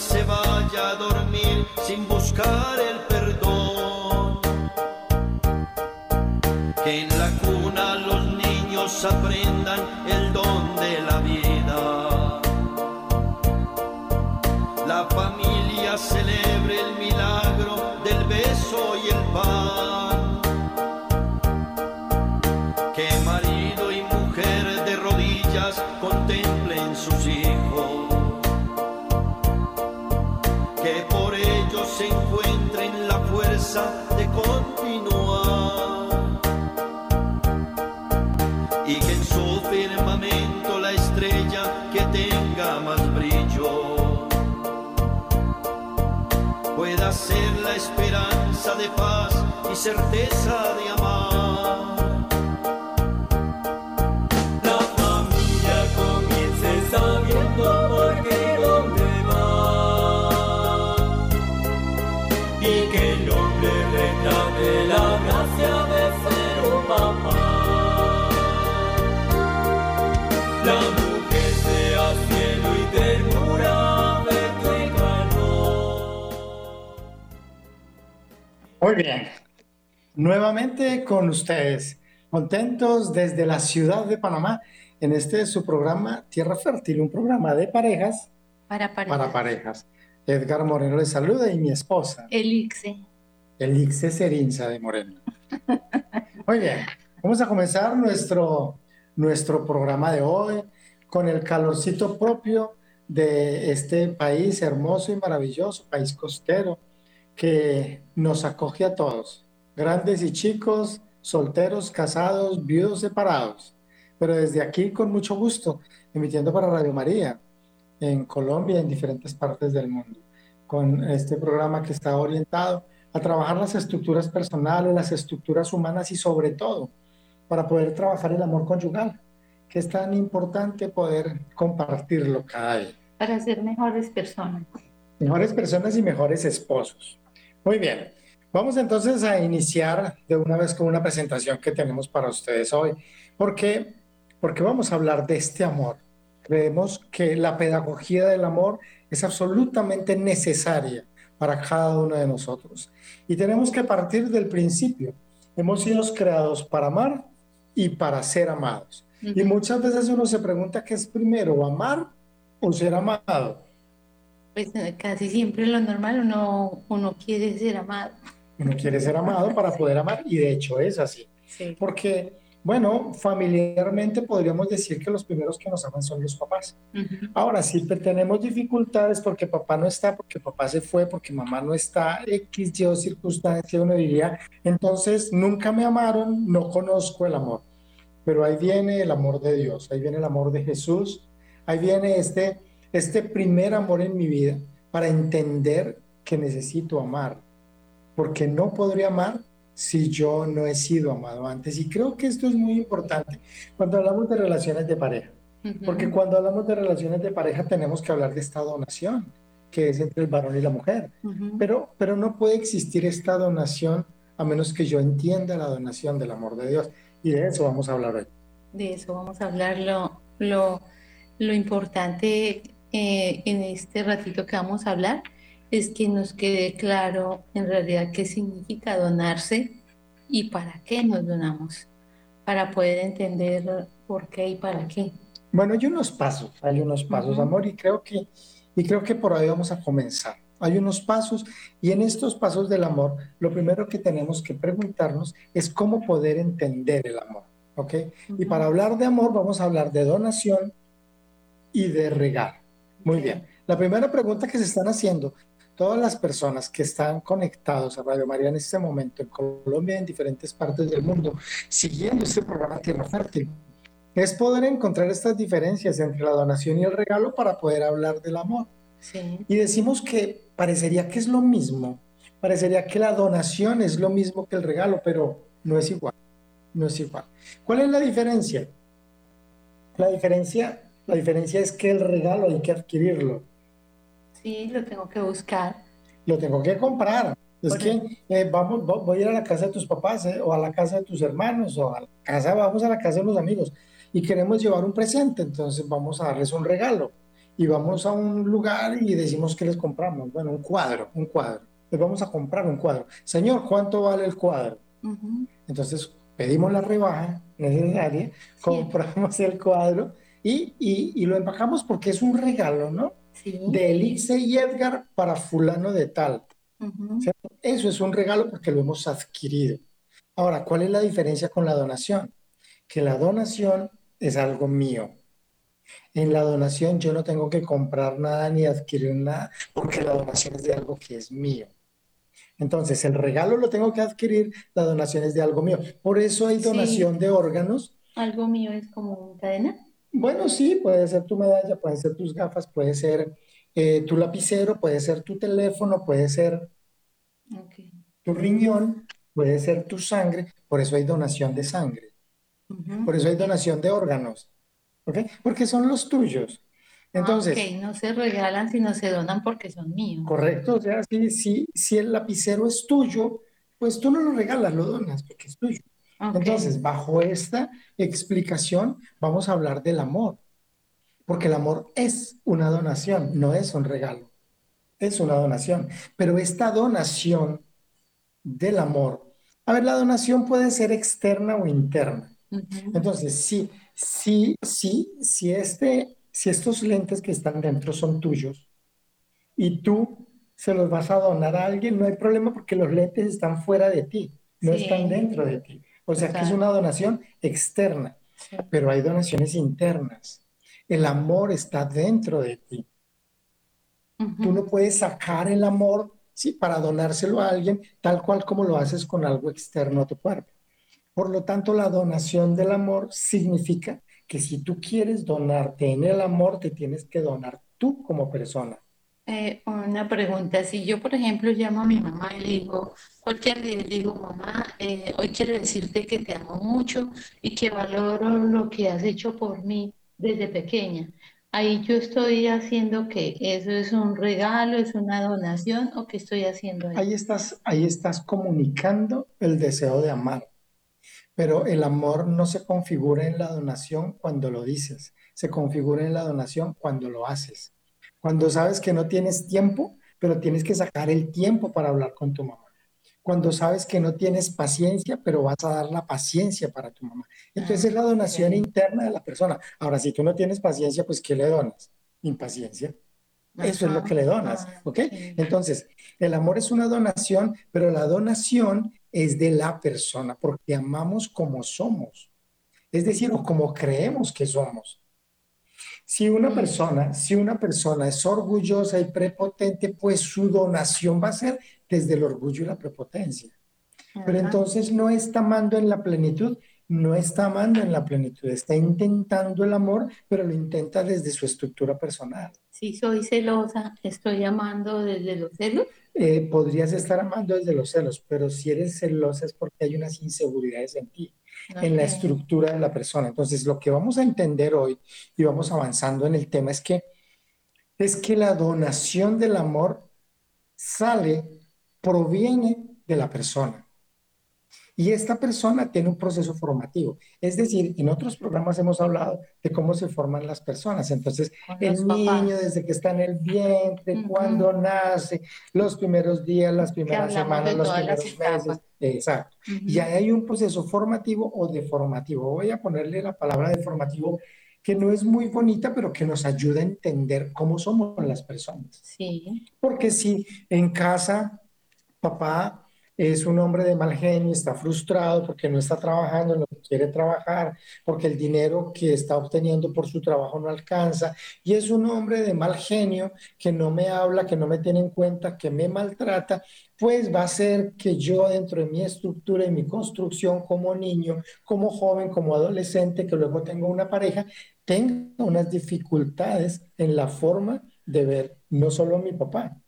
se vaya a dormir sin buscar el perdón. Que en la cuna los niños aprendan el don de la vida. La familia el certeza de amar. La familia comience sabiendo por qué y dónde va. Y que el hombre reclame la gracia de ser un papá. La mujer sea cielo y ternura, afecto y calor. Muy bien. Nuevamente con ustedes, contentos desde la ciudad de Panamá en este su programa Tierra Fértil, un programa de parejas Para parejas. para parejas. Edgar Moreno les saluda y mi esposa, Elixe. Elixe Serinza de Moreno. Muy bien, vamos a comenzar nuestro, nuestro programa de hoy con el calorcito propio de este país hermoso y maravilloso, país costero, que nos acoge a todos, grandes y chicos, solteros, casados, viudos, separados. Pero desde aquí, con mucho gusto, emitiendo para Radio María, en Colombia en diferentes partes del mundo, con este programa que está orientado a trabajar las estructuras personales, las estructuras humanas y sobre todo para poder trabajar el amor conyugal, que es tan importante poder compartirlo cada día Para ser mejores personas. mejores personas y mejores esposos. Muy bien, vamos entonces a iniciar de una vez con una presentación que tenemos para ustedes hoy, porque porque vamos a hablar de este amor. Creemos que la pedagogía del amor es absolutamente necesaria para cada uno de nosotros y tenemos que partir del principio. Hemos sido creados para amar y para ser amados. Y muchas veces uno se pregunta qué es primero, amar o ser amado. Pues casi siempre lo normal uno, uno quiere ser amado. Uno quiere ser amado para poder amar y de hecho es así. Sí. Porque, bueno, familiarmente podríamos decir que los primeros que nos aman son los papás. Ujú. Ahora, si te- tenemos dificultades porque papá no está, porque papá se fue, porque mamá no está, X, Y o circunstancia, uno diría, entonces nunca me amaron, no conozco el amor. Pero ahí viene el amor de Dios, ahí viene el amor de Jesús, ahí viene este, este primer amor en mi vida para entender que necesito amar, porque no podría amar si yo no he sido amado antes. Y creo que esto es muy importante cuando hablamos de relaciones de pareja. Ujú. Porque cuando hablamos de relaciones de pareja tenemos que hablar de esta donación, que es entre el varón y la mujer. Ujú. Pero, pero no puede existir esta donación a menos que yo entienda la donación del amor de Dios. Y de eso vamos a hablar hoy. De eso vamos a hablar. Lo, lo, lo importante eh, en este ratito que vamos a hablar es que nos quede claro en realidad qué significa donarse y para qué nos donamos, para poder entender por qué y para qué. Bueno, hay unos pasos, hay unos pasos, Ujú. amor, y creo que, y creo que por ahí vamos a comenzar. Hay unos pasos, y en estos pasos del amor, lo primero que tenemos que preguntarnos es cómo poder entender el amor, ¿ok? Y para hablar de amor, vamos a hablar de donación y de regalo. Muy bien. La primera pregunta que se están haciendo todas las personas que están conectados a Radio María en este momento en Colombia y en diferentes partes del mundo, siguiendo este programa Tierra Fértil, es poder encontrar estas diferencias entre la donación y el regalo para poder hablar del amor. Sí. Y decimos que parecería que es lo mismo, parecería que la donación es lo mismo que el regalo, pero no es igual, no es igual. ¿Cuál es la diferencia? La diferencia, la diferencia es que el regalo hay que adquirirlo, Sí, lo tengo que buscar. lo tengo que comprar. Es que eh, vamos, vo- voy a ir a la casa de tus papás eh, o a la casa de tus hermanos o a la casa, vamos a la casa de los amigos y queremos llevar un presente, entonces vamos a darles un regalo. y vamos a un lugar y decimos que les compramos. Bueno, un cuadro, un cuadro. Les vamos a comprar un cuadro. Señor, ¿cuánto vale el cuadro? Entonces pedimos la rebaja necesaria, compramos el cuadro y, y, lo empacamos porque es un regalo, ¿no? Sí. De Elixir y Edgar para fulano de tal. Eso es un regalo porque lo hemos adquirido. Ahora, ¿cuál es la diferencia con la donación? Que la donación es algo mío. En la donación yo no tengo que comprar nada ni adquirir nada porque la donación es de algo que es mío. Entonces, el regalo lo tengo que adquirir, la donación es de algo mío. Por eso hay donación de órganos. ¿Algo mío es como cadena? Bueno, sí, puede ser tu medalla, puede ser tus gafas, puede ser eh, tu lapicero, puede ser tu teléfono, puede ser tu riñón, puede ser tu sangre. Por eso hay donación de sangre. Por eso hay donación de órganos. ¿Ok? Porque son los tuyos. Entonces, no se regalan, sino se donan porque son míos. Correcto, o sea, si, si, el lapicero es tuyo, pues tú no lo regalas, lo donas porque es tuyo. Entonces, bajo esta explicación, vamos a hablar del amor, porque el amor es una donación, no es un regalo, es una donación. Pero esta donación del amor, a ver, la donación puede ser externa o interna. Entonces, sí, sí, sí, si este si estos lentes que están dentro son tuyos y tú se los vas a donar a alguien, no hay problema porque los lentes están fuera de ti, no están dentro de ti. O sea que es una donación externa, pero hay donaciones internas. El amor está dentro de ti. Tú no puedes sacar el amor ¿sí? para donárselo a alguien tal cual como lo haces con algo externo a tu cuerpo. Por lo tanto, la donación del amor significa que si tú quieres donarte en el amor, te tienes que donar tú como persona. Eh, una pregunta, si yo por ejemplo llamo a mi mamá y le digo, cualquier día digo, mamá, eh, hoy quiero decirte que te amo mucho y que valoro lo que has hecho por mí desde pequeña. Ahí yo estoy haciendo que eso es un regalo, es una donación o qué estoy haciendo. Ahí, ahí estás, ahí estás comunicando el deseo de amar. Pero el amor no se configura en la donación cuando lo dices, se configura en la donación cuando lo haces. Cuando sabes que no tienes tiempo, pero tienes que sacar el tiempo para hablar con tu mamá. Cuando sabes que no tienes paciencia, pero vas a dar la paciencia para tu mamá. Entonces es la donación interna de la persona. Ahora, si tú no tienes paciencia, pues ¿qué le donas? Impaciencia. Eso es lo que le donas, ¿ok? Entonces, el amor es una donación, pero la donación es de la persona, porque amamos como somos, es decir, o como creemos que somos. Si una persona, si una persona es orgullosa y prepotente, pues su donación va a ser desde el orgullo y la prepotencia. Pero entonces no está amando en la plenitud, no está amando en la plenitud, está intentando el amor, pero lo intenta desde su estructura personal. Si soy celosa, ¿estoy amando desde los celos? Eh, podrías estar amando desde los celos, pero si eres celosa es porque hay unas inseguridades en ti, en la estructura de la persona. Entonces, lo que vamos a entender hoy y vamos avanzando en el tema es que es que la donación del amor sale, proviene de la persona. Y esta persona tiene un proceso formativo. Es decir, en otros programas hemos hablado de cómo se forman las personas. Entonces, el niño desde que está en el vientre, cuando nace, los primeros días, las primeras semanas, los primeros meses. Exacto. Y ahí hay un proceso formativo o deformativo. Voy a ponerle la palabra deformativo que no es muy bonita, pero que nos ayuda a entender cómo somos las personas. Sí. Porque si en casa papá es un hombre de mal genio, está frustrado porque no está trabajando en lo que quiere trabajar, porque el dinero que está obteniendo por su trabajo no alcanza, y es un hombre de mal genio que no me habla, que no me tiene en cuenta, que me maltrata, pues va a ser que yo dentro de mi estructura y mi construcción como niño, como joven, como adolescente, que luego tengo una pareja, tenga unas dificultades en la forma de ver no solo a mi papá,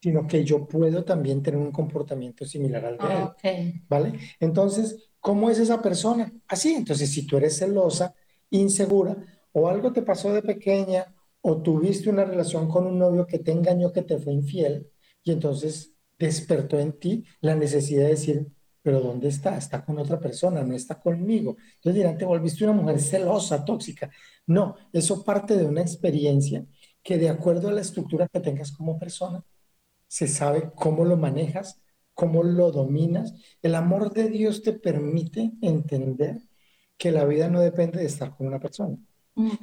sino que yo puedo también tener un comportamiento similar al de él. ¿Vale? Entonces, ¿cómo es esa persona? Así, entonces, si tú eres celosa, insegura, o algo te pasó de pequeña, o tuviste una relación con un novio que te engañó, que te fue infiel, y entonces despertó en ti la necesidad de decir, pero ¿dónde está? Está con otra persona, no está conmigo. Entonces dirán, te volviste una mujer celosa, tóxica. No, eso parte de una experiencia que de acuerdo a la estructura que tengas como persona, se sabe cómo lo manejas, cómo lo dominas. El amor de Dios te permite entender que la vida no depende de estar con una persona.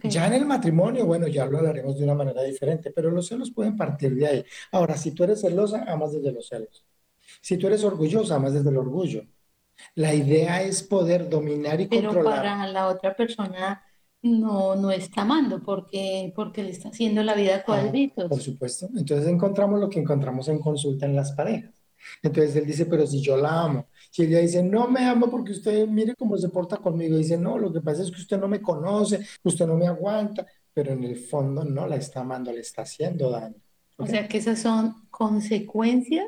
Ya en el matrimonio, bueno, ya lo hablaremos de una manera diferente, pero los celos pueden partir de ahí. Ahora, si tú eres celosa, amas desde los celos. Si tú eres orgullosa, amas desde el orgullo. La idea es poder dominar y Pero controlar. para la otra persona no, no está amando porque, porque le está haciendo la vida Ah, cuadritos. por supuesto. Entonces encontramos lo que encontramos en consulta en las parejas. Entonces él dice, pero si yo la amo. Si ella dice, no me amo porque usted mire cómo se porta conmigo. Dice, no, lo que pasa es que usted no me conoce, usted no me aguanta, pero en el fondo no la está amando, le está haciendo daño. O ¿ok? sea que esas son consecuencias.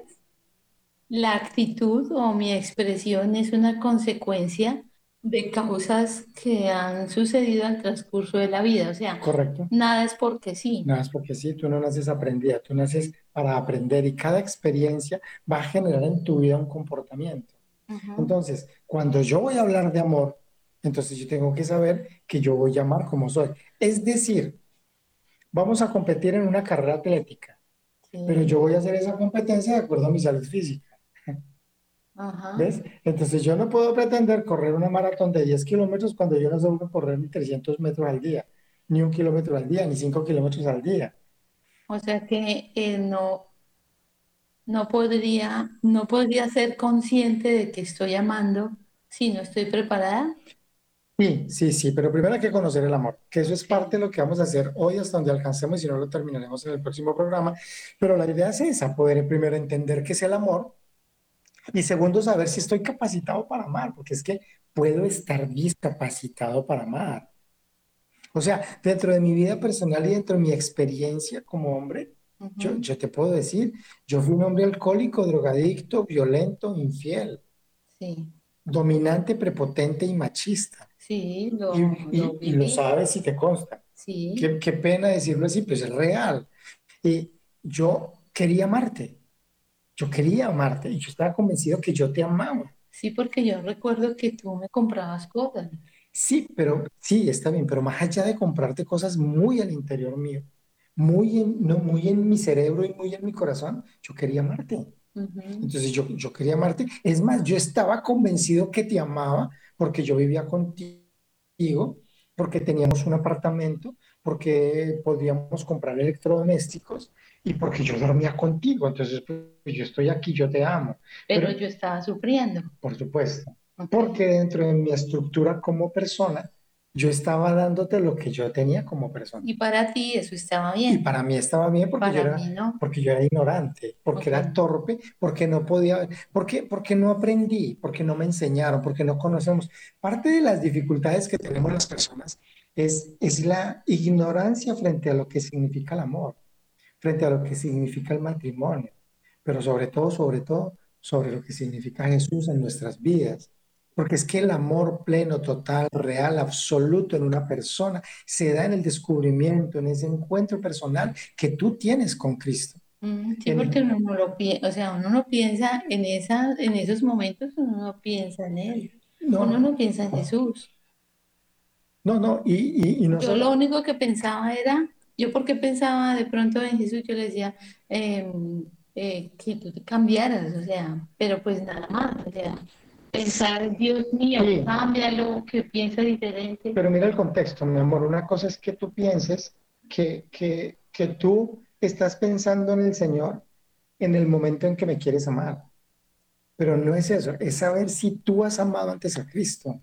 La actitud o mi expresión es una consecuencia de causas que han sucedido al transcurso de la vida. O sea, Correcto. nada es porque sí. Nada, es porque sí, tú no naces aprendida, tú naces para aprender y cada experiencia va a generar en tu vida un comportamiento. Entonces, cuando yo voy a hablar de amor, entonces yo tengo que saber que yo voy a amar como soy. Es decir, vamos a competir en una carrera atlética, Sí. pero yo voy a hacer esa competencia de acuerdo a mi salud física. Ajá. ¿Ves? Entonces yo no puedo pretender correr una maratón de 10 kilómetros cuando yo no sé correr ni 300 metros al día, ni un kilómetro al día, ni 5 kilómetros al día. O sea que eh, no, no podría, no podría ser consciente de que estoy amando si no estoy preparada. Sí, sí, sí, pero primero hay que conocer el amor, que eso es parte de lo que vamos a hacer hoy hasta donde alcancemos y si no lo terminaremos en el próximo programa. Pero la idea es esa, poder primero entender qué es el amor y segundo saber si estoy capacitado para amar, porque es que puedo estar discapacitado para amar. O sea, dentro de mi vida personal y dentro de mi experiencia como hombre, yo, te puedo decir, yo fui un hombre alcohólico, drogadicto, violento, infiel, Sí, dominante, prepotente y machista. sí, lo, Y, lo y lo viví. sabes y te consta. Sí, Qué, qué pena decirlo así, pues es real. Y yo quería amarte. Yo quería amarte y yo estaba convencido que yo te amaba. sí, porque yo recuerdo que tú me comprabas cosas. Sí, pero sí, está bien, pero más allá de comprarte cosas muy al interior mío, muy en, no, muy en mi cerebro y muy en mi corazón, yo quería amarte. Entonces yo, yo quería amarte. Es más, yo estaba convencido que te amaba porque yo vivía contigo, porque teníamos un apartamento, porque podíamos comprar electrodomésticos y porque yo dormía contigo. Entonces, pues, yo estoy aquí, yo te amo, Pero Pero- yo estaba sufriendo. por supuesto. Ok. Porque dentro de mi estructura como persona, yo estaba dándote lo que yo tenía como persona. Y para ti eso estaba Y bien. para mí estaba bien porque yo era, no. porque yo era ignorante, porque era Ok. torpe, porque no podía, porque, porque no aprendí, porque no me enseñaron, porque no conocemos. Parte de las dificultades que tenemos las personas es, es la ignorancia frente a lo que significa el amor, frente a lo que significa el matrimonio, pero sobre todo, sobre todo, sobre lo que significa Jesús en nuestras vidas. Porque es que el amor pleno, total, real, absoluto en una persona se da en el descubrimiento, en ese encuentro personal que tú tienes con Cristo. Mm, Sí, porque uno no lo piensa, o sea, uno no piensa en esa, en esos momentos, uno no piensa en él. No, Uno no piensa en Jesús. No, no, y, y, y no Yo solo- lo único que pensaba era, yo porque pensaba de pronto en Jesús, yo le decía em, eh, que tú te cambiaras, o sea, pero pues nada más, o sea, pensar, Dios mío, Sí. cámbialo, que piensa diferente. Pero mira el contexto, mi amor. Una cosa es que tú pienses que, que, que tú estás pensando en el Señor en el momento en que me quieres amar. Pero no es eso, es saber si tú has amado antes a Cristo.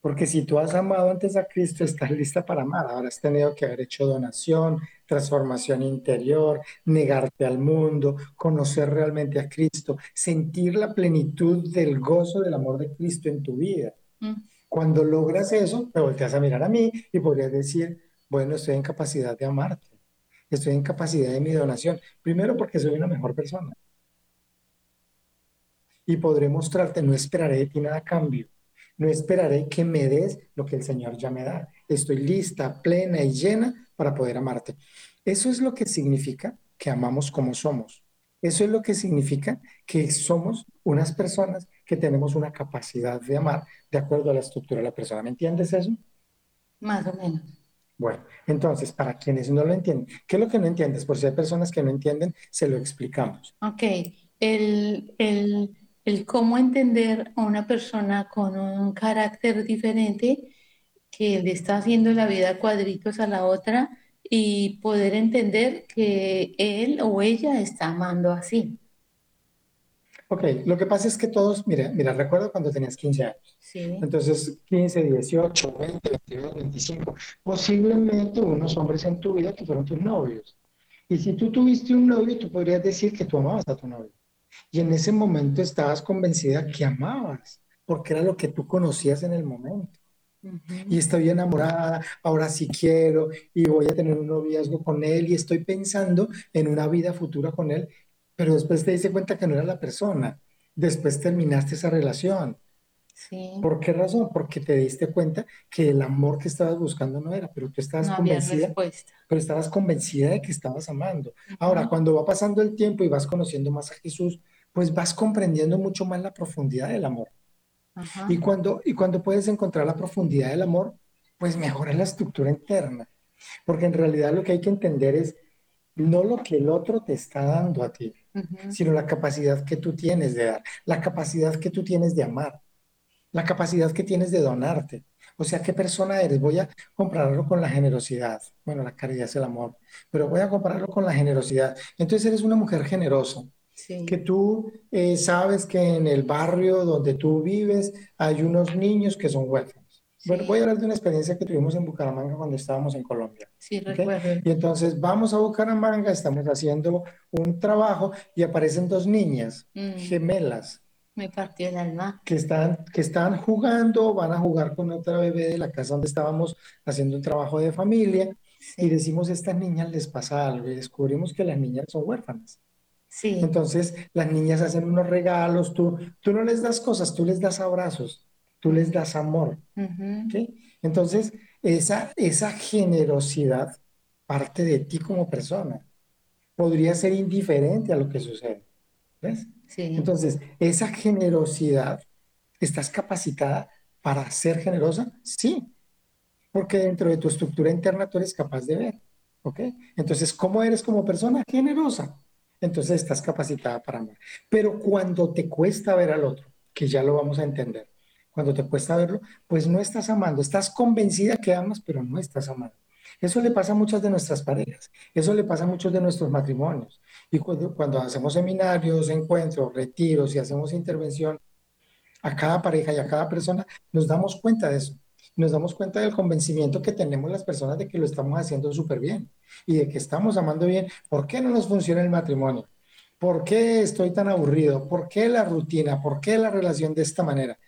Porque si tú has amado antes a Cristo, estás lista para amar. Ahora has tenido que haber hecho donación, transformación interior, negarte al mundo, conocer realmente a Cristo, sentir la plenitud del gozo del amor de Cristo en tu vida. Mm, Cuando logras eso, te volteas a mirar a mí y podrías decir, bueno, estoy en capacidad de amarte, estoy en capacidad de mi donación. Primero porque soy una mejor persona. Y podré mostrarte, no esperaré de ti nada a cambio. No esperaré que me des lo que el Señor ya me da. Estoy lista, plena y llena para poder amarte. Eso es lo que significa que amamos como somos. Eso es lo que significa que somos unas personas que tenemos una capacidad de amar de acuerdo a la estructura de la persona. ¿Me entiendes eso? más o menos. Bueno, entonces, para quienes no lo entienden, ¿qué es lo que no entiendes? Por si hay personas que no entienden, se lo explicamos. Ok, el, el, el cómo entender a una persona con un carácter diferente que le está haciendo la vida cuadritos a la otra y poder entender que él o ella está amando así. Ok, lo que pasa es que todos, mira, mira, recuerdo cuando tenías 15 años. Sí, Entonces, 15, 18, 20, 22, 25, posiblemente unos hombres en tu vida que fueron tus novios. Y si tú tuviste un novio, tú podrías decir que tú amabas a tu novio. Y en ese momento estabas convencida que amabas, porque era lo que tú conocías en el momento. Y estoy enamorada, ahora sí quiero, y voy a tener un noviazgo con él, y estoy pensando en una vida futura con él, pero después te diste cuenta que no era la persona. Después terminaste esa relación. Sí, ¿Por qué razón? Porque te diste cuenta que el amor que estabas buscando no era, pero tú estabas no convencida, pero estabas convencida de que estabas amando. Ahora, cuando va pasando el tiempo y vas conociendo más a Jesús, pues vas comprendiendo mucho más la profundidad del amor. Y cuando, y cuando puedes encontrar la profundidad del amor, pues mejora la estructura interna. Porque en realidad lo que hay que entender es no lo que el otro te está dando a ti, sino la capacidad que tú tienes de dar, la capacidad que tú tienes de amar, la capacidad que tienes de donarte. O sea, ¿qué persona eres? Voy a compararlo con la generosidad. Bueno, la caridad es el amor, pero voy a compararlo con la generosidad. Entonces eres una mujer generosa, Sí, que tú eh, sabes que en el barrio donde tú vives hay unos niños que son huérfanos. Bueno, Sí. voy a hablar de una experiencia que tuvimos en Bucaramanga cuando estábamos en Colombia. sí, ¿ok? recuerdo. Y entonces vamos a Bucaramanga, estamos haciendo un trabajo y aparecen dos niñas Mm, gemelas me partió el alma. que están, que están jugando, van a jugar con otra bebé de la casa donde estábamos haciendo un trabajo de familia y decimos, estas niñas les pasa algo y descubrimos que las niñas son huérfanas. sí, Entonces las niñas hacen unos regalos, tú, tú no les das cosas, tú les das abrazos, tú les das amor. ¿ok? Entonces esa, esa generosidad parte de ti como persona. Podría ser indiferente a lo que sucede. ¿Ves? Entonces, esa generosidad, ¿estás capacitada para ser generosa? Sí, porque dentro de tu estructura interna tú eres capaz de ver, ¿ok? Entonces, ¿cómo eres como persona? Generosa. Entonces, estás capacitada para amar. Pero cuando te cuesta ver al otro, que ya lo vamos a entender, cuando te cuesta verlo, pues no estás amando, estás convencida que amas, pero no estás amando. Eso le pasa a muchas de nuestras parejas, eso le pasa a muchos de nuestros matrimonios. Y cuando, hacemos seminarios, encuentros, retiros y hacemos intervención a cada pareja y a cada persona, nos damos cuenta de eso. Nos damos cuenta del convencimiento que tenemos las personas de que lo estamos haciendo súper bien y de que estamos amando bien. ¿Por qué no nos funciona el matrimonio? ¿Por qué estoy tan aburrido? ¿Por qué la rutina? ¿Por qué la relación de esta manera?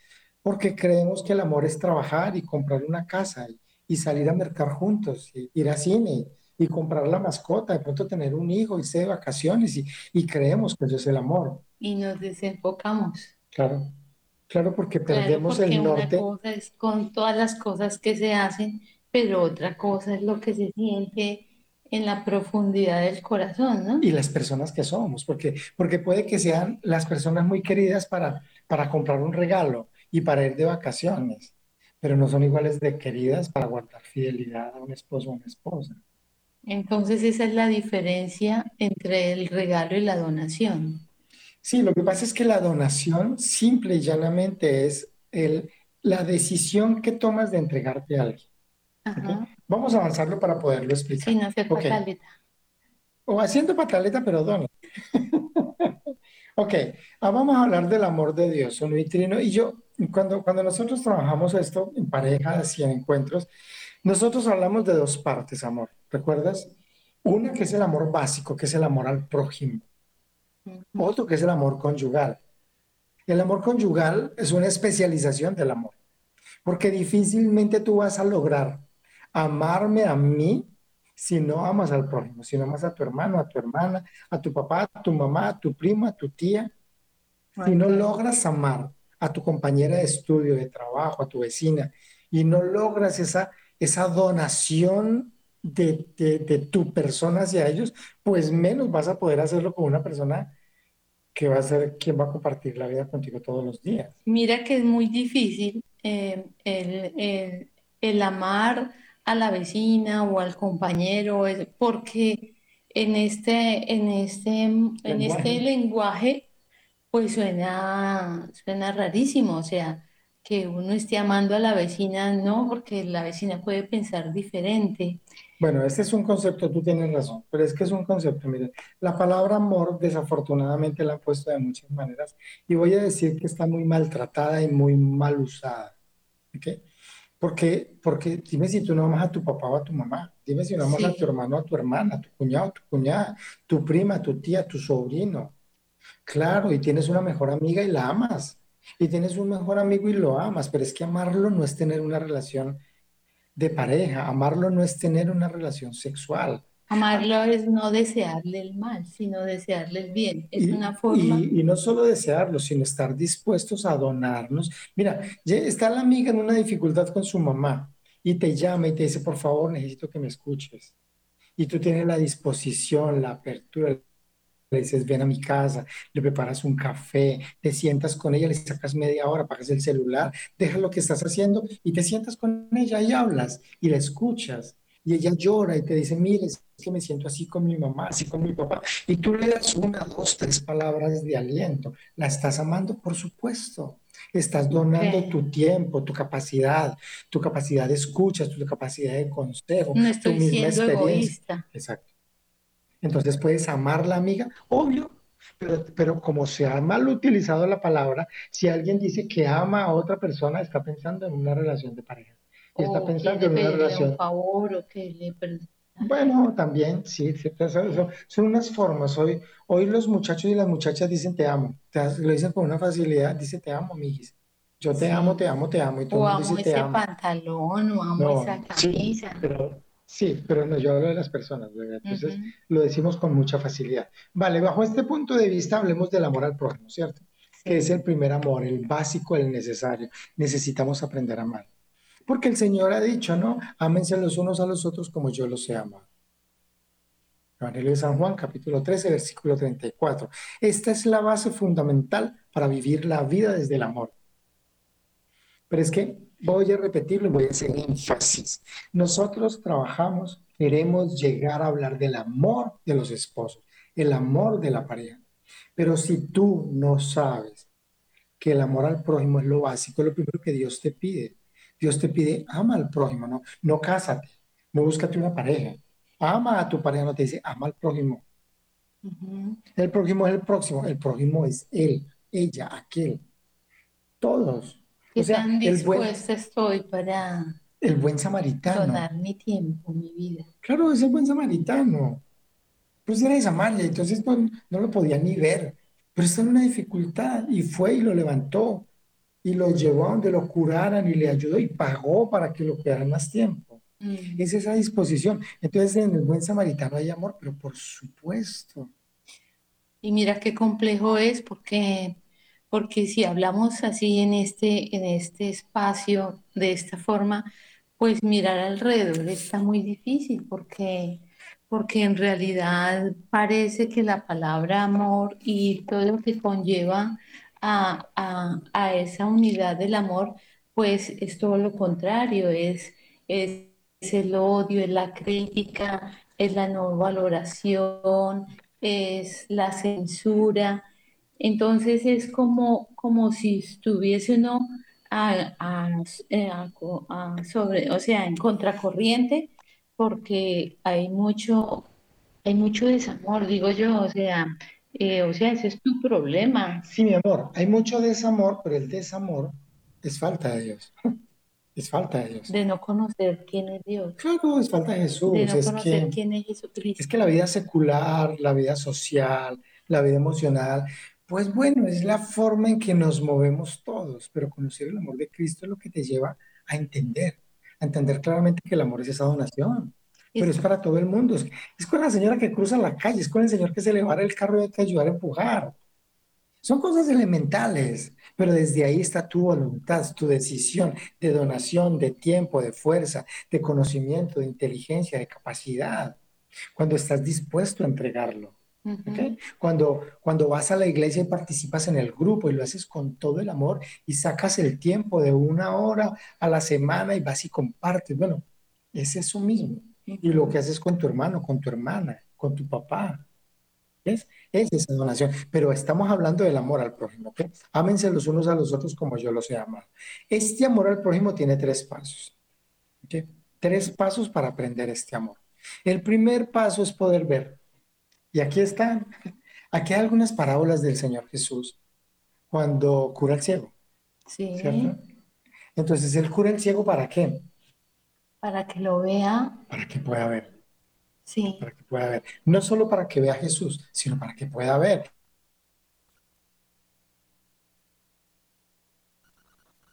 Porque creemos que el amor es trabajar y comprar una casa y, y salir a mercar juntos, y ir a cine y comprar la mascota, de pronto tener un hijo, irse de vacaciones y, y creemos que eso es el amor. y nos desenfocamos. Claro, claro, porque Claro, perdemos porque el una norte. cosa es con todas las cosas que se hacen, pero otra cosa es lo que se siente en la profundidad del corazón, ¿no? y las personas que somos, porque, porque puede que sean las personas muy queridas para, para comprar un regalo y para ir de vacaciones, pero no son iguales de queridas para guardar fidelidad a un esposo o una esposa. Entonces esa es la diferencia entre el regalo y la donación. Sí, lo que pasa es que la donación simple y llanamente es el, la decisión que tomas de entregarte a alguien. Vamos a avanzarlo para poderlo explicar. Sin hacer pataleta. O haciendo pataleta, pero dona. Ok, ah, vamos a hablar del amor de Dios, un vitrino. Y yo, cuando, cuando nosotros trabajamos esto en parejas y en encuentros, nosotros hablamos de dos partes, amor. ¿Recuerdas? Una que es el amor básico, que es el amor al prójimo. Otro que es el amor conyugal. El amor conyugal es una especialización del amor, porque difícilmente tú vas a lograr amarme a mí si no amas al prójimo, si no amas a tu hermano, a tu hermana, a tu papá, a tu mamá, a tu prima, a tu tía. Si no logras amar a tu compañera de estudio, de trabajo, a tu vecina, y no logras esa, esa donación de, de, de tu persona hacia ellos, pues menos vas a poder hacerlo con una persona que va a ser quien va a compartir la vida contigo todos los días. Mira que es muy difícil eh, el, el- el amar a la vecina o al compañero, porque en este, en este, en este Lenguaje. lenguaje, pues suena, suena rarísimo, o sea, que uno esté amando a la vecina, no, porque la vecina puede pensar diferente. Bueno, este es un concepto, tú tienes razón, pero es que es un concepto, mire, la palabra amor desafortunadamente la han puesto de muchas maneras y voy a decir que está muy maltratada y muy mal usada, ¿ok? Porque, porque dime si tú no amas a tu papá o a tu mamá, dime si no amas a tu hermano o a tu hermana, a tu cuñado, a tu cuñada, tu prima, tu tía, tu sobrino. Claro, y tienes una mejor amiga y la amas. Y tienes un mejor amigo y lo amas, pero es que amarlo no es tener una relación de pareja, amarlo no es tener una relación sexual. Amarlo es no desearle el mal, sino desearle el bien. Es Y, una forma, y- y no solo desearlo, sino estar dispuestos a donarnos. Mira, está la amiga en una dificultad con su mamá y te llama y te dice, por favor, necesito que me escuches. Y tú tienes la disposición, la apertura, le dices, ven a mi casa, le preparas un café, te sientas con ella, le sacas media hora, apagas el celular, dejas lo que estás haciendo y te sientas con ella y hablas y la escuchas. Y ella llora y te dice, mire, es que me siento así con mi mamá, así con mi papá. Y tú le das una, dos, tres palabras de aliento. ¿La estás amando? Por supuesto. Estás donando tu tiempo, tu capacidad, tu capacidad de escucha, tu capacidad de consejo, no tu misma siendo experiencia. egoísta. Exacto. Entonces puedes amar la amiga, obvio, pero, pero como se ha mal utilizado la palabra, si alguien dice que ama a otra persona, está pensando en una relación de pareja y está pensando en una pedirle un relación, favor o que le bueno, también, sí, sí, son, son- unas formas. Hoy, hoy los muchachos y las muchachas dicen te amo, te, lo dicen con una facilidad, dice te amo, mijis. Yo te amo, te Sí. amo, te amo, y todo O amo dice te ese amo. pantalón, o amo No, esa sí, camisa. pero sí, pero no, yo hablo de las personas, ¿verdad? Entonces lo decimos con mucha facilidad. Vale, bajo este punto de vista hablemos del amor al prójimo, ¿cierto? Que es el primer amor, el básico, el necesario. Necesitamos aprender a amar. Porque el Señor ha dicho, ¿no? Ámense los unos a los otros como yo los he amado. Evangelio de San Juan, capítulo 13, versículo 34. Esta es la base fundamental para vivir la vida desde el amor. Pero es que voy a repetirlo y voy a hacer énfasis. Nosotros trabajamos, queremos llegar a hablar del amor de los esposos, el amor de la pareja. Pero si tú no sabes que el amor al prójimo es lo básico, es lo primero que Dios te pide. Dios te pide, ama al prójimo, no, no cásate, no búscate una pareja. Ama a tu pareja, no te dice, ama al prójimo. Ujú. El prójimo es el próximo, el prójimo es él, ella, aquel, todos. O ¿Qué sea, tan buen, dispuesta estoy para el buen samaritano. donar mi tiempo, mi vida? Claro, es el buen samaritano. Pues era de Samaria, entonces no, no lo podía ni ver. Pero está en una dificultad y fue y lo levantó y lo llevó a donde lo curaran y le ayudó y pagó para que lo quedaran más tiempo. Mm. Es esa disposición. Entonces en el buen samaritano hay amor, pero por supuesto. Y mira qué complejo es porque, porque si hablamos así en este, en este espacio, de esta forma, pues mirar alrededor está muy difícil porque, porque en realidad parece que la palabra amor y todo lo que conlleva a, a, a esa unidad del amor, pues es todo lo contrario, es, es, es el odio, es la crítica, es la no valoración, es la censura. Entonces es como, como si estuviese uno a, a- eh, a sobre, o sea, en contracorriente, porque hay mucho, hay mucho desamor, digo yo, o sea, eh, o sea, ese es tu problema Sí, mi amor, hay mucho desamor, pero el desamor es falta de Dios. Es falta de Dios. de no conocer quién es Dios, Claro, es falta de de Jesús. no Es conocer que quién es Es Jesucristo. que la vida secular, la vida social, la vida emocional, pues bueno, es la forma en que nos movemos todos, pero conocer el amor de Cristo es lo que te lleva a entender, a entender claramente que el amor es esa donación, pero Es, para todo el mundo. Es, es con la señora que cruza la calle, es con el señor que se le va el carro y hay que ayudar a empujar. Son cosas elementales, pero desde ahí está tu voluntad, tu decisión de donación, de tiempo, de fuerza, de conocimiento, de inteligencia, de capacidad cuando estás dispuesto a entregarlo. ¿Ok? ujú, Cuando, cuando vas a la iglesia y participas en el grupo y lo haces con todo el amor y sacas el tiempo de una hora a la semana y vas y compartes. Bueno, Es eso mismo. Y lo que haces con tu hermano, con tu hermana, con tu papá. ¿Ves? Es esa donación. Pero estamos hablando del amor al prójimo. ¿ok? Ámense los unos a los otros como yo los he amado. Este amor al prójimo tiene tres pasos. Tres pasos para aprender este amor. El primer paso es poder ver. Y aquí están. Aquí hay algunas parábolas del Señor Jesús cuando cura al ciego. Sí, ¿Cierto? Entonces, ¿él cura el ciego para qué? para que lo vea, Para que pueda ver. sí, para que pueda ver. No solo para que vea a Jesús, sino para que pueda ver.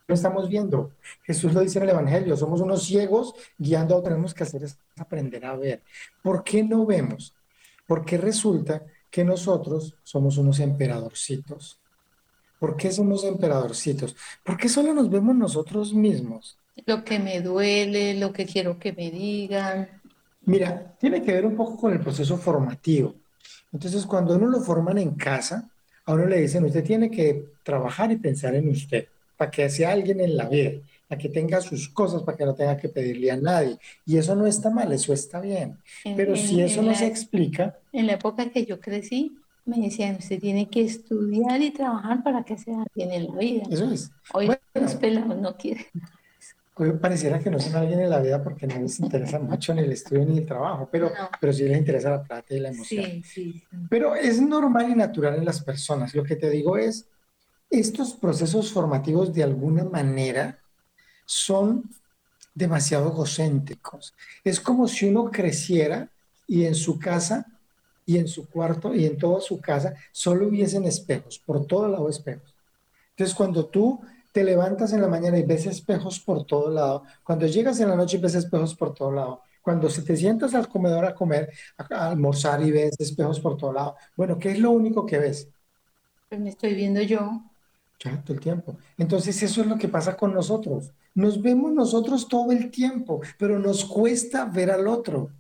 Lo estamos viendo. Jesús lo dice en el Evangelio, somos unos ciegos guiando. Tenemos que hacer es aprender a ver. ¿Por qué no vemos? Porque resulta que nosotros somos unos emperadorcitos. ¿Por qué somos emperadorcitos? Porque solo nos vemos nosotros mismos. lo que me duele, lo que quiero que me digan. Mira, tiene que ver un poco con el proceso formativo. Entonces, cuando uno lo forman en casa, a uno le dicen, usted tiene que trabajar y pensar en usted, para que sea alguien en la vida, para que tenga sus cosas, para que no tenga que pedirle a nadie. Y eso no está mal, eso está bien. En- Pero en- si eso no se explica, En la época que yo crecí, me decían, usted tiene que estudiar y trabajar para que sea alguien en la vida. eso es. Hoy Bueno. los pelados no quieren. Hoy Pareciera que no son alguien en la vida porque no les interesa mucho ni el estudio ni el trabajo, pero, No. pero sí les interesa la plata y la emoción. Sí, sí, sí. Pero es normal y natural en las personas. Lo que te digo es, estos procesos formativos de alguna manera son demasiado egocéntricos. Es como si uno creciera y en su casa y en su cuarto y en toda su casa solo hubiesen espejos, por todo lado espejos. Entonces cuando tú te levantas en la mañana y ves espejos por todo lado, cuando llegas en la noche y ves espejos por todo lado, cuando se te sientas al comedor a comer, a, almorzar y ves espejos por todo lado, bueno, ¿qué es lo único que ves? Pues me estoy viendo yo. Ya, todo el tiempo. Entonces eso es lo que pasa con nosotros. Nos vemos nosotros todo el tiempo, pero nos cuesta ver al otro.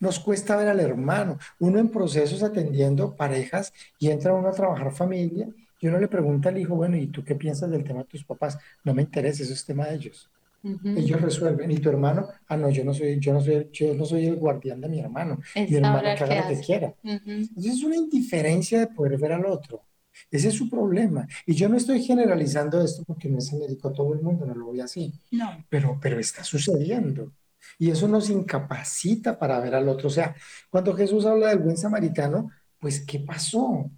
Nos cuesta ver al hermano. Uno en procesos atendiendo parejas y entra uno a trabajar familia y uno le pregunta al hijo, bueno, ¿y tú qué piensas del tema de tus papás? No me interesa, eso es tema de ellos. Ellos resuelven. ¿Y tu hermano? Ah, no, yo no soy, yo no soy, yo no soy el guardián de mi hermano. Mi Él hermano que haga lo que quiera. Ujú. Entonces es una indiferencia de poder ver al otro. Ese es su problema. Y yo no estoy generalizando esto porque no me dedicó a todo el mundo, no lo voy así, No, pero, pero está sucediendo. Y eso nos incapacita para ver al otro. O sea, cuando Jesús habla del buen samaritano, pues ¿qué pasó?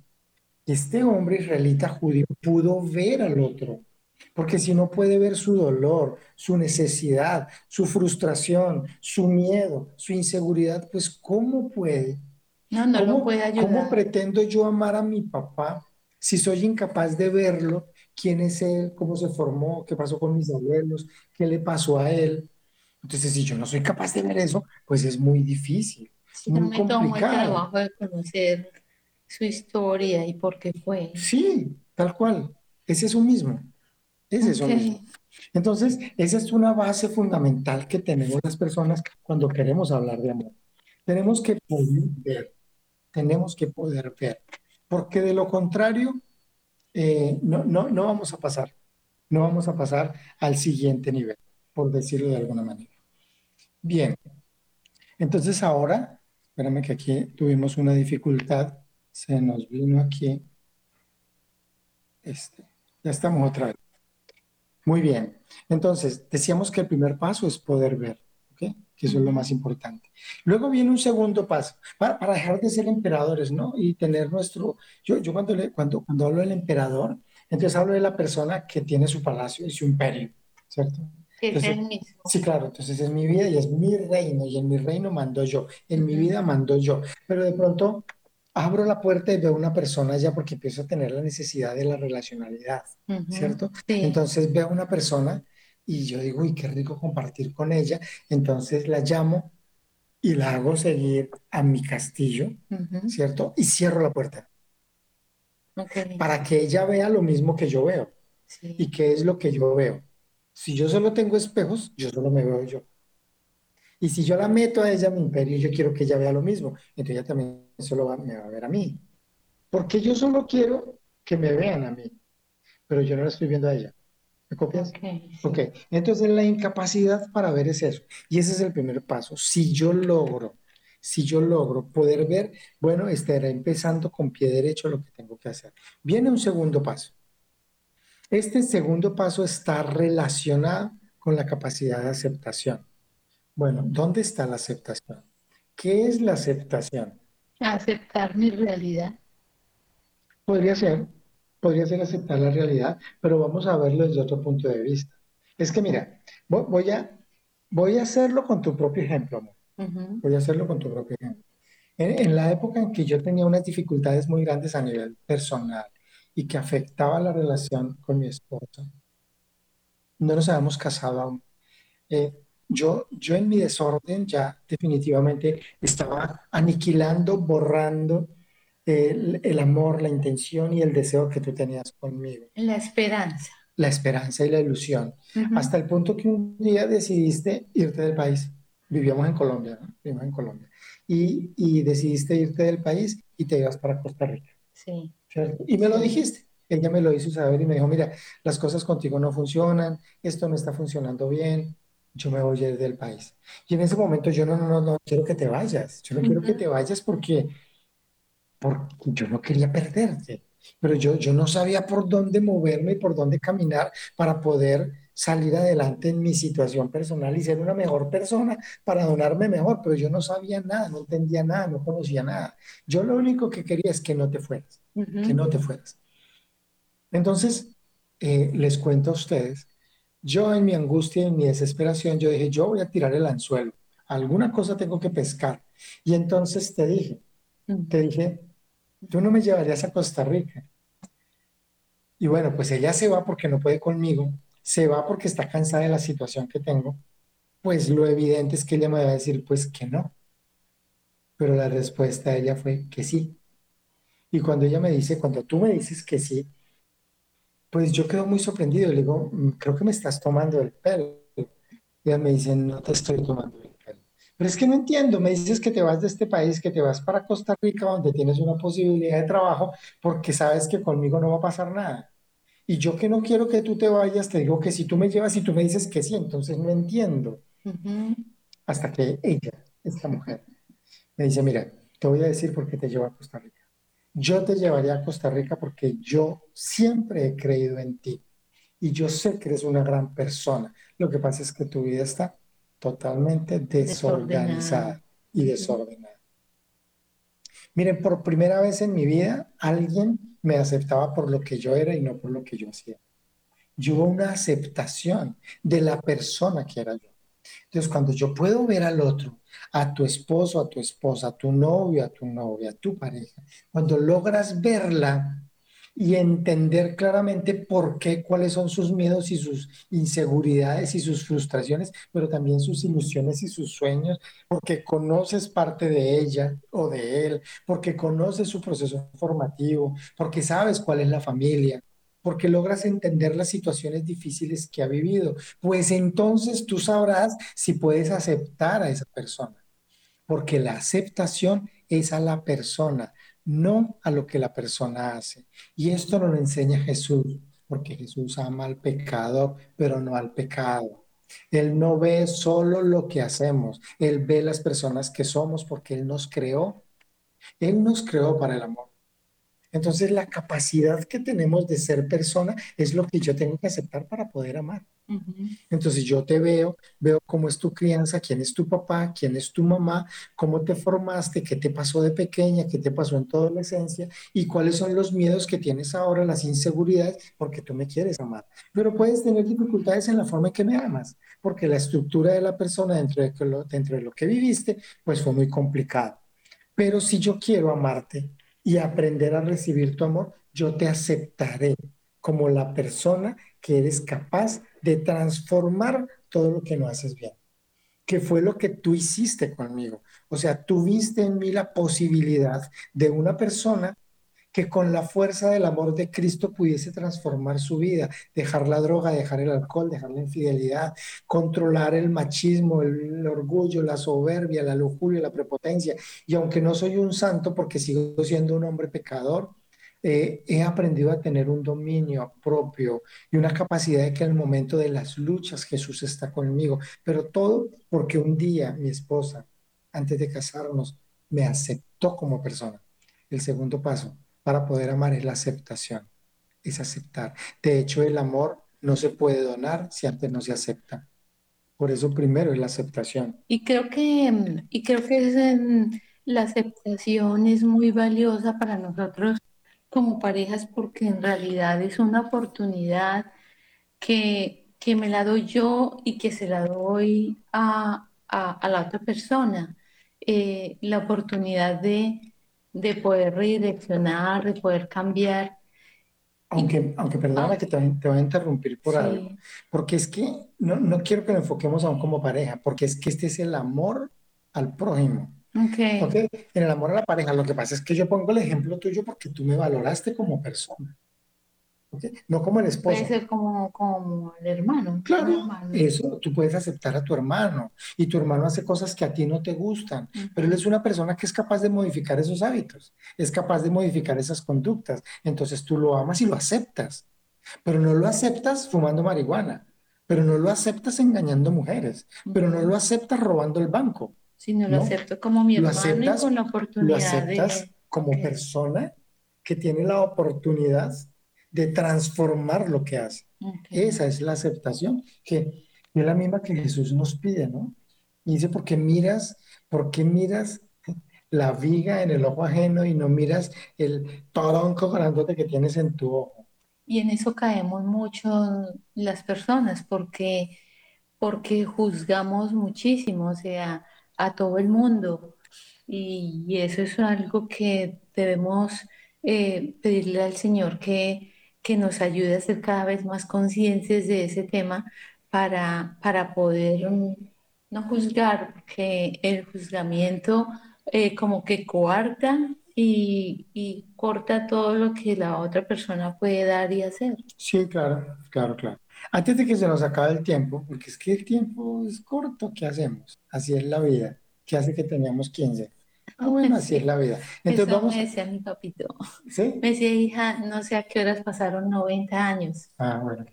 Este hombre israelita judío pudo ver al otro. Porque si no puede ver su dolor, su necesidad, su frustración, su miedo, su inseguridad, pues ¿cómo puede? no, no lo ¿Cómo, puede cómo ayudar. pretendo yo amar a mi papá si soy incapaz de verlo? ¿Quién es él? ¿Cómo se formó? ¿Qué pasó con mis abuelos? ¿Qué le pasó a él? Entonces, si yo no soy capaz de ver eso, pues es muy difícil, Si no muy me tomo el complicado. trabajo de conocer su historia y por qué fue. Sí, tal cual. Es eso mismo. Es eso Ok. mismo. Entonces, esa es una base fundamental que tenemos las personas cuando queremos hablar de amor. Tenemos que poder ver, tenemos que poder ver, porque de lo contrario, eh, no, no, no vamos a pasar, no vamos a pasar al siguiente nivel, por decirlo de alguna manera. Bien, entonces ahora, espérame que aquí tuvimos una dificultad, se nos vino aquí, este, ya estamos otra vez. Muy bien, entonces decíamos que el primer paso es poder ver, ¿ok? Que eso es lo más importante. Luego viene un segundo paso, para, para dejar de ser emperadores, ¿no? Y tener nuestro, yo, yo cuando, le, cuando, cuando hablo del emperador, entonces hablo de la persona que tiene su palacio y su imperio, ¿cierto? Es el mismo. Sí, claro, entonces es mi vida y es mi reino y en mi reino mando yo, en mi vida mando yo, pero de pronto abro la puerta y veo una persona ya porque empiezo a tener la necesidad de la relacionalidad. ¿cierto? Sí. Entonces veo una persona y yo digo, uy, qué rico compartir con ella, entonces la llamo y la hago seguir a mi castillo, Ujú. ¿cierto? Y cierro la puerta Ok. para que ella vea lo mismo que yo veo. Sí. ¿Y qué es lo que yo veo? Si yo solo tengo espejos, yo solo me veo yo. Y si yo la meto a ella a mi imperio, yo quiero que ella vea lo mismo. Entonces ella también solo va- me va a ver a mí. Porque yo solo quiero que me vean a mí. Pero yo no la estoy viendo a ella. ¿Me copias? Ok, entonces la incapacidad para ver es eso. Y ese es el primer paso. Si yo logro, si yo logro poder ver, bueno, estará empezando con pie derecho lo que tengo que hacer. Viene un segundo paso. Este segundo paso está relacionado con la capacidad de aceptación. Bueno, ¿dónde está la aceptación? ¿Qué es la aceptación? Aceptar mi realidad. Podría ser, podría ser aceptar la realidad, pero vamos a verlo desde otro punto de vista. Es que mira, vo- voy a, voy a hacerlo con tu propio ejemplo, amor. Ujú. Voy a hacerlo con tu propio ejemplo. En, en la época en que yo tenía unas dificultades muy grandes a nivel personal y que afectaba la relación con mi esposa, no nos habíamos casado aún. Eh, yo, yo en mi desorden ya definitivamente estaba aniquilando, borrando el, el amor, la intención y el deseo que tú tenías conmigo, La esperanza. la esperanza y la ilusión. Hasta el punto que un día decidiste irte del país. Vivíamos en Colombia, ¿no? Vivíamos en Colombia. Y, y decidiste irte del país y te ibas para Costa Rica, Sí. ¿cierto? Y me lo dijiste. Ella me lo hizo saber y me dijo, mira, las cosas contigo no funcionan, esto no está funcionando bien, yo me voy a ir del país. Y en ese momento yo no, no, no, no quiero que te vayas, yo no quiero que te vayas porque, porque yo no quería perderte, pero yo, yo no sabía por dónde moverme y por dónde caminar para poder salir adelante en mi situación personal y ser una mejor persona para donarme mejor, pero yo no sabía nada, no entendía nada, no conocía nada. Yo lo único que quería es que no te fueras, que Ujú. no te fueras. Entonces, eh, les cuento a ustedes, yo en mi angustia y en mi desesperación, yo dije, yo voy a tirar el anzuelo, alguna cosa tengo que pescar. Y entonces te dije, Ujú. te dije, tú no me llevarías a Costa Rica. Y bueno, pues ella se va porque no puede conmigo, se va porque está cansada de la situación que tengo. Pues lo evidente es que ella me va a decir, pues que no. Pero la respuesta de ella fue que sí. Y cuando ella me dice, cuando tú me dices que sí, pues yo quedo muy sorprendido. Le digo, "Mm, creo que me estás tomando el pelo. Y ella me dice, no te estoy tomando el. Pero es que no entiendo, me dices que te vas de este país, que te vas para Costa Rica, donde tienes una posibilidad de trabajo, porque sabes que conmigo no va a pasar nada. Y yo que no quiero que tú te vayas, te digo que si tú me llevas y tú me dices que sí, entonces no entiendo. Hasta que ella, esta mujer, me dice, mira, te voy a decir por qué te llevo a Costa Rica. Yo te llevaría a Costa Rica porque yo siempre he creído en ti y yo sé que eres una gran persona. Lo que pasa es que tu vida está totalmente desorganizada Desordenada. y desordenada. Miren, por primera vez en mi vida alguien me aceptaba por lo que yo era y no por lo que yo hacía. Yo hubo una aceptación de la persona que era yo. Entonces, cuando yo puedo ver al otro, a tu esposo, a tu esposa, a tu novio, a tu novia, a tu pareja, cuando logras verla y entender claramente por qué, cuáles son sus miedos y sus inseguridades y sus frustraciones, pero también sus ilusiones y sus sueños, porque conoces parte de ella o de él, porque conoces su proceso formativo, porque sabes cuál es la familia, porque logras entender las situaciones difíciles que ha vivido, pues entonces tú sabrás si puedes aceptar a esa persona, porque la aceptación es a la persona, no a lo que la persona hace. Y esto lo enseña Jesús, porque Jesús ama al pecador, pero no al pecado. Él no ve solo lo que hacemos, Él ve las personas que somos porque Él nos creó. Él nos creó para el amor. Entonces la capacidad que tenemos de ser persona es lo que yo tengo que aceptar para poder amar. Ujú. Entonces yo te veo, veo cómo es tu crianza, quién es tu papá, quién es tu mamá, cómo te formaste, qué te pasó de pequeña, qué te pasó en tu adolescencia y cuáles son los miedos que tienes ahora, las inseguridades, porque tú me quieres amar. Pero puedes tener dificultades en la forma en que me amas, porque la estructura de la persona dentro de lo, dentro de lo que viviste, pues fue muy complicado. Pero si yo quiero amarte y aprender a recibir tu amor, yo te aceptaré como la persona que eres capaz de transformar todo lo que no haces bien, que fue lo que tú hiciste conmigo. O sea, tuviste en mí la posibilidad de una persona que con la fuerza del amor de Cristo pudiese transformar su vida, dejar la droga, dejar el alcohol, dejar la infidelidad, controlar el machismo, el, orgullo, la soberbia, la lujuria, la prepotencia. Y aunque no soy un santo porque sigo siendo un hombre pecador, eh, he aprendido a tener un dominio propio y una capacidad de que en el momento de las luchas Jesús está conmigo. Pero todo porque un día mi esposa, antes de casarnos, me aceptó como persona. El segundo paso para poder amar es la aceptación, es aceptar. De hecho, el amor no se puede donar si antes no se acepta. Por eso primero es la aceptación. Y creo que, y creo que es, la aceptación es muy valiosa para nosotros como parejas porque en realidad es una oportunidad que, que me la doy yo y que se la doy a, a, la otra persona. Eh, la oportunidad de, de poder redireccionar, de poder cambiar aunque, aunque perdona ah. que te, te, voy a interrumpir por algo, porque es que no, no quiero que lo enfoquemos aún como pareja, porque es que este es el amor al prójimo. Okay. okay. En el amor a la pareja, lo que pasa es que yo pongo el ejemplo tuyo porque tú me valoraste como persona. No como el esposo. Puede ser como, como el hermano. Claro, eso, tú puedes aceptar a tu hermano y tu hermano hace cosas que a ti no te gustan, pero él es una persona que es capaz de modificar esos hábitos, es capaz de modificar esas conductas. Entonces tú lo amas y lo aceptas, pero no lo aceptas fumando marihuana, pero no lo aceptas engañando mujeres, pero no lo aceptas robando el banco. Si no lo acepto como mi hermano y con la oportunidad Lo aceptas como persona que tiene la oportunidad de transformar lo que hace. Esa es la aceptación, que es la misma que Jesús nos pide, ¿no? Y dice, porque miras, ¿por qué miras la viga en el ojo ajeno y no miras el toronco grandote que tienes en tu ojo? Y en eso caemos mucho las personas, porque, porque juzgamos muchísimo, o sea, a todo el mundo. Y, eso es algo que debemos eh, pedirle al Señor que, que nos ayude a ser cada vez más conscientes de ese tema para, para poder mm, no juzgar, porque el juzgamiento eh, como que coarta y, y, corta todo lo que la otra persona puede dar y hacer. Sí, claro, claro, claro. Antes de que se nos acabe el tiempo, porque es que el tiempo es corto, ¿qué hacemos? Así es la vida. ¿Qué hace que teníamos 15? Ah, bueno, así es la vida. Entonces Eso vamos. Me decía mi papito. ¿Sí? Me decía, hija, no sé a qué horas pasaron 90 años. Ah, bueno,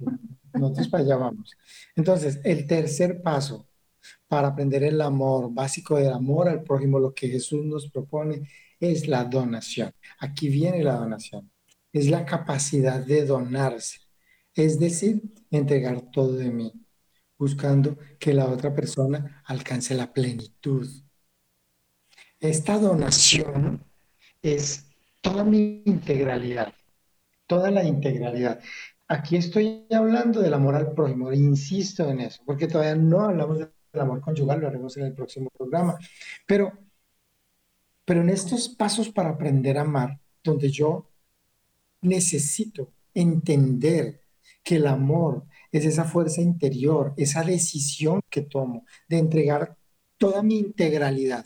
nosotros para allá vamos. Entonces, el tercer paso para aprender el amor básico del amor al prójimo, lo que Jesús nos propone es la donación. Aquí viene la donación. Es la capacidad de donarse. Es decir, entregar todo de mí, buscando que la otra persona alcance la plenitud esta donación es toda mi integralidad, toda la integralidad. Aquí estoy hablando del amor al prójimo, insisto en eso, porque todavía no hablamos del amor conyugal, lo haremos en el próximo programa. Pero, pero en estos pasos para aprender a amar, donde yo necesito entender que el amor es esa fuerza interior, esa decisión que tomo de entregar toda mi integralidad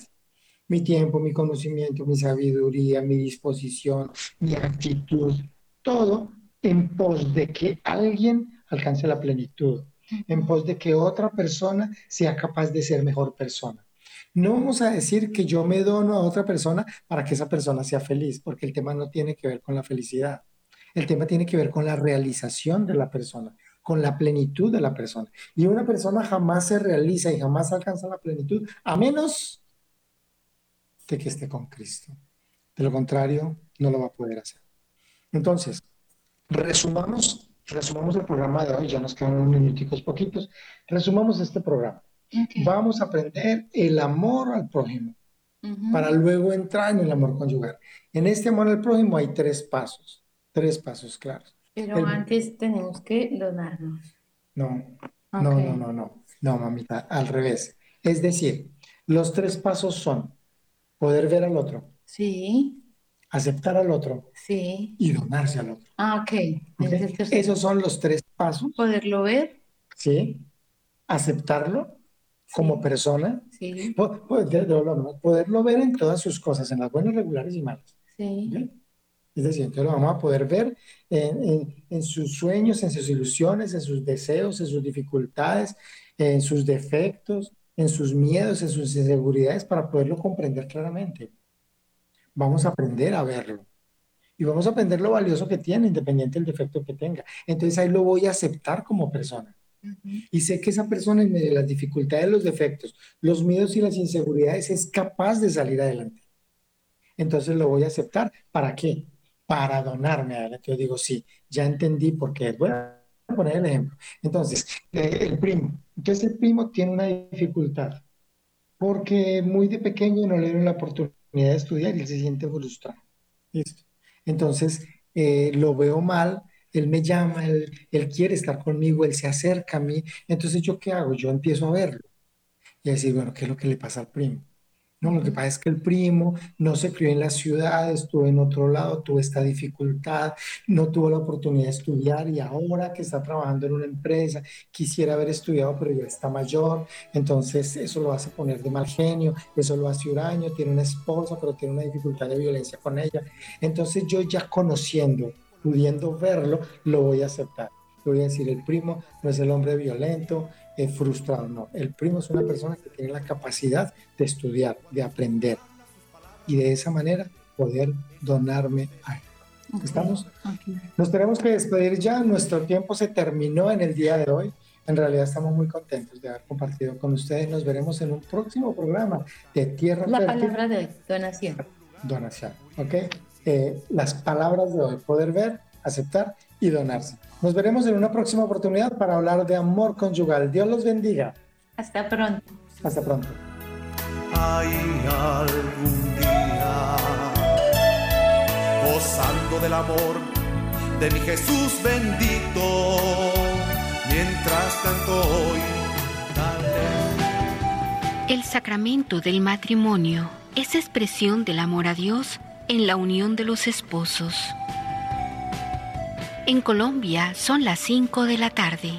mi tiempo, mi conocimiento, mi sabiduría, mi disposición, mi actitud, todo en pos de que alguien alcance la plenitud, en pos de que otra persona sea capaz de ser mejor persona. No vamos a decir que yo me dono a otra persona para que esa persona sea feliz, porque el tema no tiene que ver con la felicidad. El tema tiene que ver con la realización de la persona, con la plenitud de la persona. Y una persona jamás se realiza y jamás alcanza la plenitud, a menos de que esté con Cristo. De lo contrario, no lo va a poder hacer. Entonces, resumamos, resumamos el programa de hoy, ya nos quedan unos minuticos poquitos. Resumamos este programa. Vamos a aprender el amor al prójimo para luego entrar en el amor conyugal. En este amor al prójimo hay tres pasos, tres pasos claros. Pero antes tenemos que donarnos. No, no, no, no, no, no, mamita, al revés. Es decir, los tres pasos son poder ver al otro. Sí. Aceptar al otro. Sí. Y donarse al otro. Ah, ok. Esos son los tres pasos. Poderlo ver. Sí. Aceptarlo como persona. Sí. Poderlo ver en todas sus cosas, en las buenas, regulares y malas. Sí. Es decir, entonces lo vamos a poder ver en, en, sus sueños, en sus ilusiones, en sus deseos, en sus dificultades, en sus defectos, en sus miedos, en sus inseguridades para poderlo comprender claramente. Vamos a aprender a verlo. y vamos a aprender lo valioso que tiene, independiente del defecto que tenga. Entonces ahí lo voy a aceptar como persona. Y sé que esa persona en medio de las dificultades, los defectos, los miedos y las inseguridades es capaz de salir adelante. Entonces lo voy a aceptar. ¿Para qué? Para donarme adelante. Yo digo, sí, ya entendí por qué. Voy a poner el ejemplo. Entonces, eh, el primo. Entonces el primo tiene una dificultad porque muy de pequeño no le dieron la oportunidad de estudiar y él se siente frustrado. ¿Listo? Entonces, eh, lo veo mal, él me llama, él, él, quiere estar conmigo, él se acerca a mí. Entonces, ¿yo qué hago? Yo empiezo a verlo y a decir, bueno, ¿qué es lo que le pasa al primo? No, lo que pasa es que el primo no se crió en la ciudad, estuvo en otro lado, tuvo esta dificultad, no tuvo la oportunidad de estudiar y ahora que está trabajando en una empresa, quisiera haber estudiado, pero ya está mayor, entonces eso lo hace poner de mal genio, eso lo hace huraño, tiene una esposa, pero tiene una dificultad de violencia con ella. Entonces yo ya conociendo, pudiendo verlo, lo voy a aceptar. Le voy a decir, el primo no es el hombre violento, frustrado, no. El primo es una persona que tiene la capacidad de estudiar, de aprender y de esa manera poder donarme a él. ¿Estamos? Nos tenemos que despedir ya, nuestro tiempo se terminó en el día de hoy. En realidad estamos muy contentos de haber compartido con ustedes. Nos veremos en un próximo programa de Tierra La palabra de donación. Donación, ¿ok? Eh, las palabras de hoy, poder ver, aceptar y donarse. Nos veremos en una próxima oportunidad para hablar de amor conyugal. Dios los bendiga. Hasta pronto. Hasta pronto. Hay algún día gozando del amor de mi Jesús bendito. Mientras tanto hoy, dale. El sacramento del matrimonio es expresión del amor a Dios en la unión de los esposos. En Colombia son las 5 de la tarde.